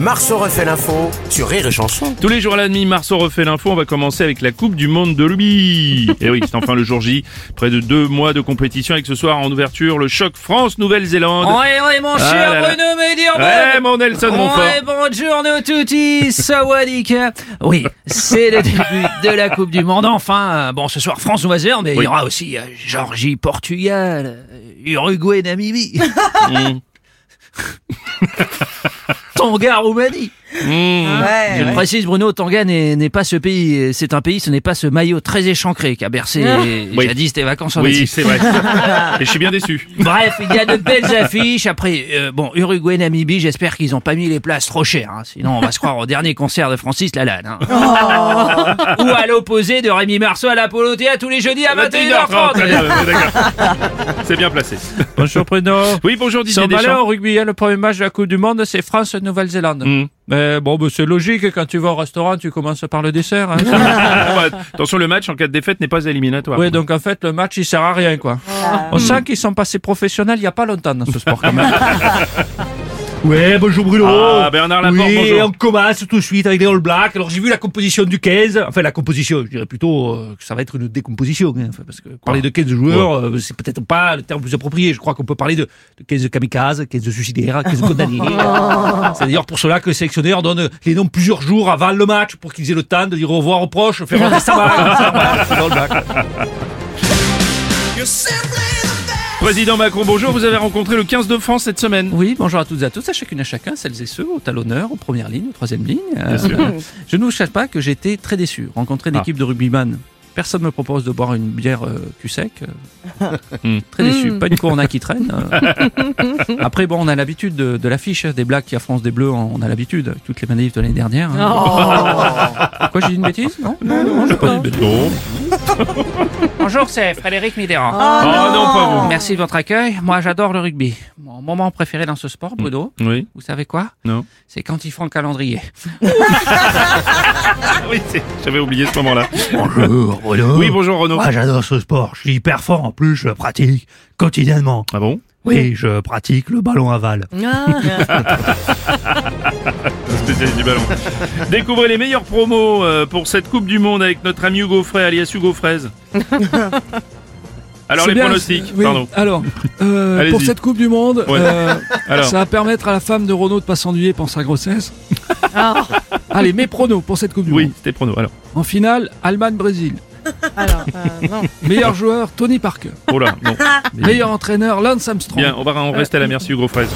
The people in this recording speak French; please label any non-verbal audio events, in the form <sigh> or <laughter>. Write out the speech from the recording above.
Marceau refait l'info sur Rire et Chanson. Tous les jours à la demi, Marceau refait l'info. On va commencer avec la Coupe du Monde de rugby. Et oui, c'est enfin le jour J. Près de deux mois de compétition avec ce soir en ouverture le choc France-Nouvelle-Zélande. Oui, oui, mon Ah cher. Bruno. Ouais, mon Nelson Montfort. Ouais, bonjour tutti, sawadika. Oui, c'est le début de la Coupe du Monde. Enfin, bon, ce soir France-Nouvelle-Zélande, mais il y aura aussi euh, Georgie, Portugal, <laughs> <laughs> euh, Uruguay, Namibie, Mmh. Je le précise, Bruno, Tonga n'est n'est pas ce pays, c'est un pays, ce n'est pas ce maillot très échancré qui a bercé Oui. jadis tes vacances en Oui, c'est vrai. <laughs> Et je suis bien déçu. Bref, il y a de belles affiches. Après, euh, bon, Uruguay, Namibie, j'espère qu'ils ont pas mis les places trop chères. hein. Sinon, on va se croire au dernier concert de Francis Lalanne. hein. Ou à l'opposé de Rémi Marceau à l'Apollo Théâtre tous les jeudis à 21h30, 21h30. très bien, ouais, d'accord. C'est bien placé. Bonjour Bruno. Oui, bonjour Didier Sans malheur Deschamps. au rugby, hein, le premier match de la Coupe du Monde, c'est France-Nouvelle-Zélande. Mmh. Mais bon, bah, c'est logique, quand tu vas au restaurant, tu commences par le dessert. Hein. <laughs> Ouais, Attention, le match en cas de défaite n'est pas éliminatoire. oui, donc en fait, le match, il sert à rien, quoi. On sent qu'ils sont passés professionnels il y a pas longtemps dans ce sport, quand même. <laughs> Ouais, bonjour Bruno. Ah, Bernard Laporte, oui, bonjour. on commence tout de suite avec les All Blacks. Alors j'ai vu la composition du 15. Enfin, la composition, je dirais plutôt euh, que ça va être une décomposition. hein. Parce que parler de 15 joueurs, euh, c'est peut-être pas le terme le plus approprié. Je crois qu'on peut parler de, de 15 kamikazes, 15 suicidaires, 15 <laughs> condamnés. c'est d'ailleurs pour cela que le sélectionneur donne les noms plusieurs jours avant le match pour qu'ils aient le temps de dire au revoir aux proches, faire un <laughs> testament. Président Macron, bonjour. Vous avez rencontré le 15 de France cette semaine. Oui, bonjour à toutes et à tous, à chacune et à chacun, celles et ceux, au talonneur, aux premières lignes, aux troisième ligne. Euh, je ne vous cache pas que j'étais très déçu. Rencontrer une Ah. équipe de rugbyman, personne ne me propose de boire une bière euh, cul sec. euh, <laughs> Hmm. Très déçu. Pas une corona qui traîne. euh. <laughs> Après, bon, on a l'habitude de, de l'affiche, hein, des blagues qui affroncent des bleus, on a l'habitude, avec toutes les manifs de l'année dernière. hein. <laughs> Quoi, j'ai dit une bêtise Non, non, non, j'ai pas dit une bêtise. Non. Bonjour, c'est Frédéric Mitterrand. Oh non, pas vous. Merci de votre accueil. Moi, j'adore le rugby. Mon moment préféré dans ce sport, Bruno, Oui, vous savez quoi? Non. C'est quand ils font le calendrier. Oui, c'est- j'avais oublié ce moment-là. Bonjour Bruno. Oui, bonjour Renaud. Moi, j'adore ce sport. Je suis hyper fort. En plus, je le pratique quotidiennement. Ah bon? Oui, je pratique le ballon aval. <laughs> Spécialiste du ballon. Découvrez les meilleurs promos euh, pour cette Coupe du Monde avec notre ami Hugo Frey, alias Hugo Fraise. <laughs> Alors C'est les bien, pronostics, oui, pardon. Alors, euh, Allez-y. pour cette Coupe du Monde, Ouais. euh, Alors, ça va permettre à la femme de Renault de pas s'ennuyer pendant sa grossesse. Allez, mes pronos pour cette Coupe du oui, Monde. c'était prono. Alors, En finale, Allemagne-Brésil. <laughs> Alors. Euh, Meilleur joueur, Tony Parker. Oh là, non. <laughs> Meilleur entraîneur, Lance Armstrong. Bien, on va on reste à la merci Hugo Fraise.